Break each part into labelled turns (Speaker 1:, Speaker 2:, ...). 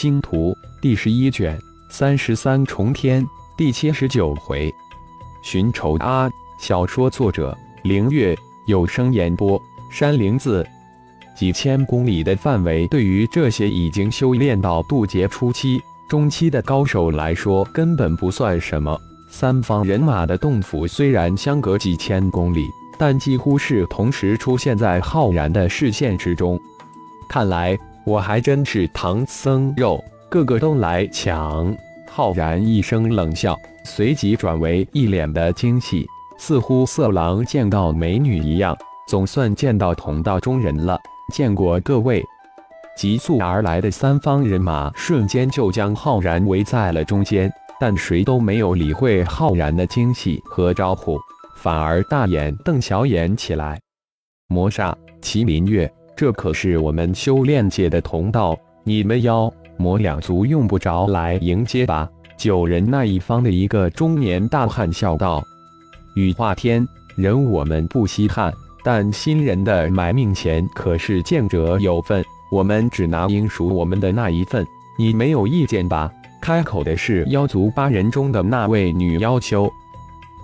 Speaker 1: 星图第十一卷三十三重天第七十九回，寻仇啊！小说作者：凌月，有声演播：山灵子。几千公里的范围，对于这些已经修炼到渡劫初期、中期的高手来说，根本不算什么。三方人马的洞府虽然相隔几千公里，但几乎是同时出现在浩然的视线之中。看来我还真是唐僧肉，个个都来抢。浩然一声冷笑，随即转为一脸的惊喜，似乎色狼见到美女一样。总算见到同道中人了。见过各位，急速而来的三方人马瞬间就将浩然围在了中间，但谁都没有理会浩然的惊喜和招呼，反而大眼瞪小眼起来。魔煞、麒麟月，这可是我们修炼界的同道，你们妖魔两族用不着来迎接吧？九人那一方的一个中年大汉笑道：“羽化天，人我们不稀罕。”但新人的买命钱可是见者有份，我们只拿应属我们的那一份，你没有意见吧？开口的是妖族八人中的那位女妖修。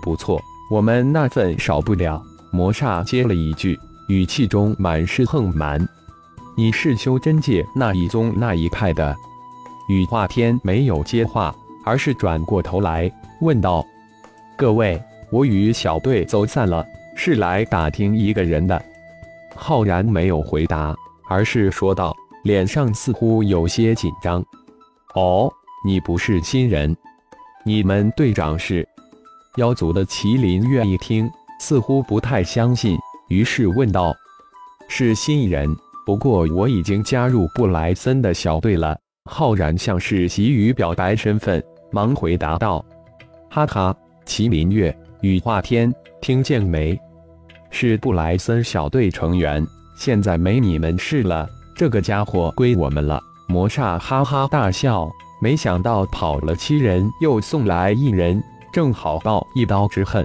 Speaker 1: 不错，我们那份少不了。魔煞接了一句，语气中满是横蛮。你是修真界那一宗那一派的？羽化天没有接话，而是转过头来问道：“各位，我与小队走散了。”是来打听一个人的，浩然没有回答，而是说道，脸上似乎有些紧张。哦，你不是新人，你们队长是妖族的麒麟月一听，似乎不太相信，于是问道：“是新人，不过我已经加入布莱森的小队了。”浩然像是急于表白身份，忙回答道：“哈哈，麒麟月，羽化天，听见没？”是布莱森小队成员，现在没你们事了，这个家伙归我们了。魔煞哈哈大笑，没想到跑了七人，又送来一人，正好报一刀之恨。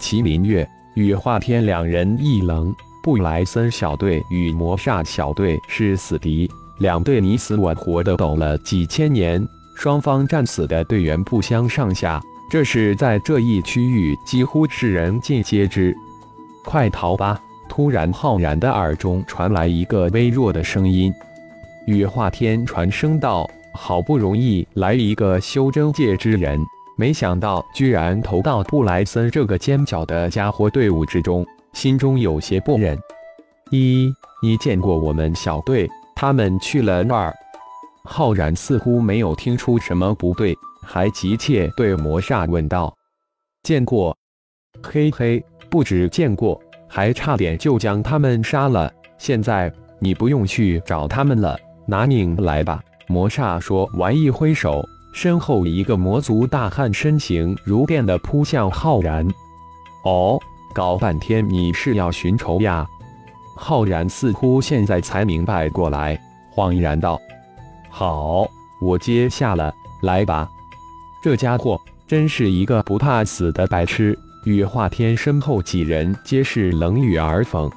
Speaker 1: 麒麟月与华天两人一愣，布莱森小队与魔煞小队是死敌，两队你死我活的斗了几千年，双方战死的队员不相上下，这是在这一区域几乎是人尽皆知。快逃吧！突然，浩然的耳中传来一个微弱的声音。羽化天传声道：“好不容易来一个修真界之人，没想到居然投到布莱森这个尖角的家伙队伍之中，心中有些不忍。”一，你见过我们小队？他们去了那儿？浩然似乎没有听出什么不对，还急切对魔煞问道：“见过。”嘿嘿。不止见过，还差点就将他们杀了。现在你不用去找他们了，拿命来吧！魔煞说完，一挥手，身后一个魔族大汉身形如电的扑向浩然。哦，搞半天你是要寻仇呀？浩然似乎现在才明白过来，恍然道：“好，我接下了，来吧。”这家伙真是一个不怕死的白痴。羽化天身后几人皆是冷语而讽，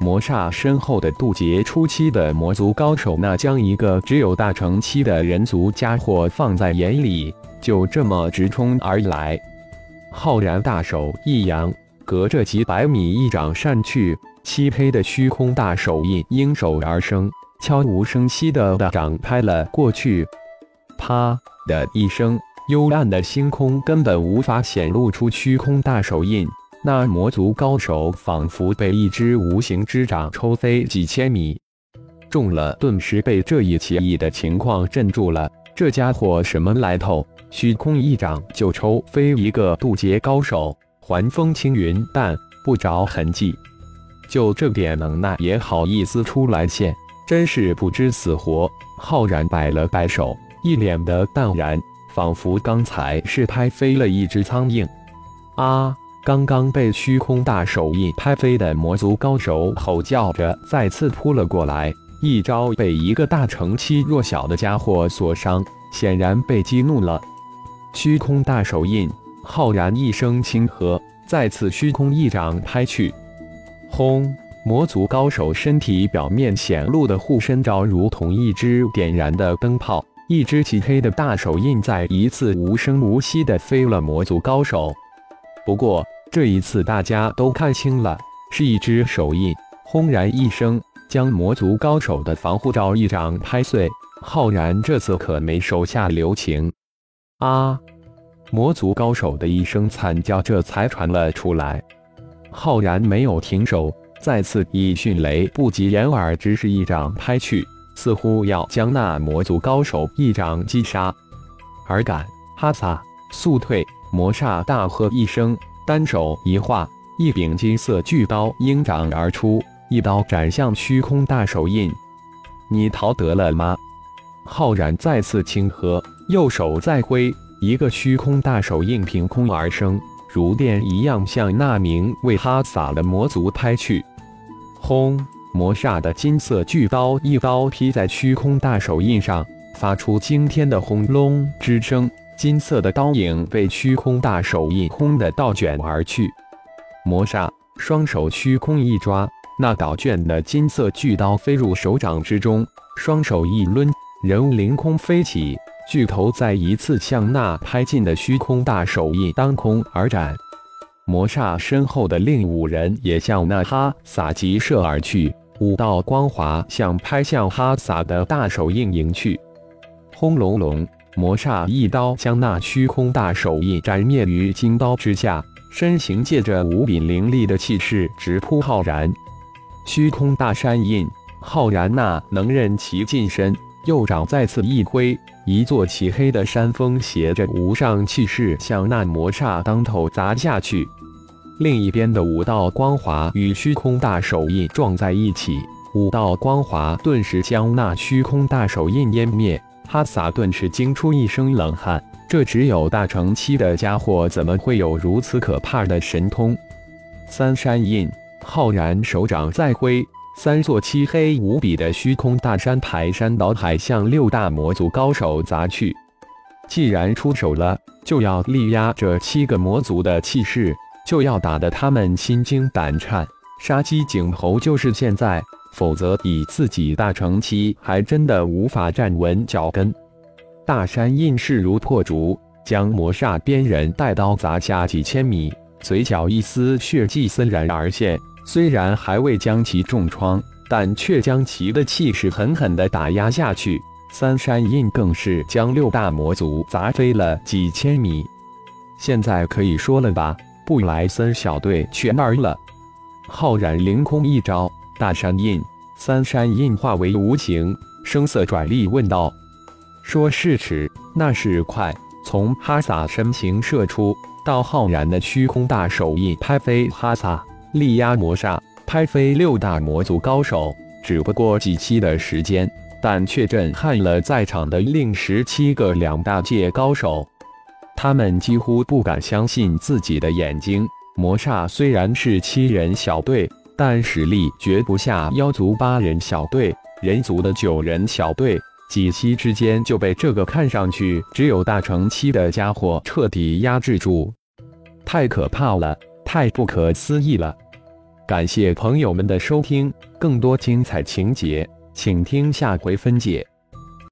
Speaker 1: 魔煞身后的渡劫初期的魔族高手，那将一个只有大成期的人族家伙放在眼里，就这么直冲而来。浩然大手一扬，隔着几百米一掌扇去，漆黑的虚空大手印应手而生，悄无声息的掌拍了过去，啪的一声。幽暗的星空根本无法显露出虚空大手印，那魔族高手仿佛被一只无形之掌抽飞几千米，中了，顿时被这一奇异的情况镇住了。这家伙什么来头？虚空一掌就抽飞一个渡劫高手，环风轻云淡，不着痕迹。就这点能耐也好意思出来现，真是不知死活。浩然摆了摆手，一脸的淡然。仿佛刚才是拍飞了一只苍蝇。啊！刚刚被虚空大手印拍飞的魔族高手吼叫着，再次扑了过来，一招被一个大成期弱小的家伙所伤，显然被激怒了。虚空大手印，浩然一声轻喝，再次虚空一掌拍去，轰！魔族高手身体表面显露的护身罩，如同一只点燃的灯泡，一只漆黑的大手印在一次无声无息的飞了魔族高手。不过这一次大家都看清了，是一只手印。轰然一声，将魔族高手的防护罩一掌拍碎。浩然这次可没手下留情，啊！魔族高手的一声惨叫这才传了出来。浩然没有停手。再次以迅雷不及掩耳之势一掌拍去，似乎要将那魔族高手一掌击杀。尔敢，哈萨，速退！魔煞大喝一声，单手一划，一柄金色巨刀应掌而出，一刀斩向虚空大手印。你逃得了吗？浩然再次轻喝，右手再挥，一个虚空大手印凭空而生，如电一样向那名为他撒的魔族拍去。轰！魔煞的金色巨刀一刀劈在虚空大手印上，发出惊天的轰隆之声。金色的刀影被虚空大手印轰的倒卷而去。魔煞双手虚空一抓，那倒卷的金色巨刀飞入手掌之中，双手一抡，人物凌空飞起，巨头再一次向那拍进的虚空大手印当空而斩。魔煞身后的另五人也向那哈撒急射而去，五道光华向拍向哈撒的大手印迎去。轰隆隆，魔煞一刀将那虚空大手印斩灭于金刀之下，身形借着无比凌厉的气势直扑浩然。虚空大山印，浩然那能任其近身，右掌再次一挥。一座漆黑的山峰携着无上气势向那魔煞当头砸下去，另一边的五道光华与虚空大手印撞在一起，五道光华顿时将那虚空大手印湮灭。哈萨顿时惊出一身冷汗，这只有大成期的家伙怎么会有如此可怕的神通？三山印，浩然手掌再挥。三座漆黑无比的虚空大山排山倒海向六大魔族高手砸去。既然出手了，就要力压这七个魔族的气势，就要打得他们心惊胆颤、杀鸡儆猴，就是现在。否则，以自己大成期，还真的无法站稳脚跟。大山印势如破竹，将魔煞边人带刀砸下几千米，嘴角一丝血迹森然而现。虽然还未将其重创，但却将其的气势狠狠地打压下去。三山印更是将六大魔族砸飞了几千米。现在可以说了吧？布莱森小队全儿了。浩然凌空一招，大山印、三山印化为无形，声色转厉问道：“说是迟，那是快。”从哈萨身形射出，到浩然的虚空大手印拍飞哈萨。力压魔煞，拍飞六大魔族高手，只不过几期的时间，但却震撼了在场的另十七个两大界高手。他们几乎不敢相信自己的眼睛。魔煞虽然是七人小队，但实力绝不下妖族八人小队、人族的九人小队。几期之间就被这个看上去只有大成期的家伙彻底压制住，太可怕了，太不可思议了。感谢朋友们的收听，更多精彩情节，请听下回分解。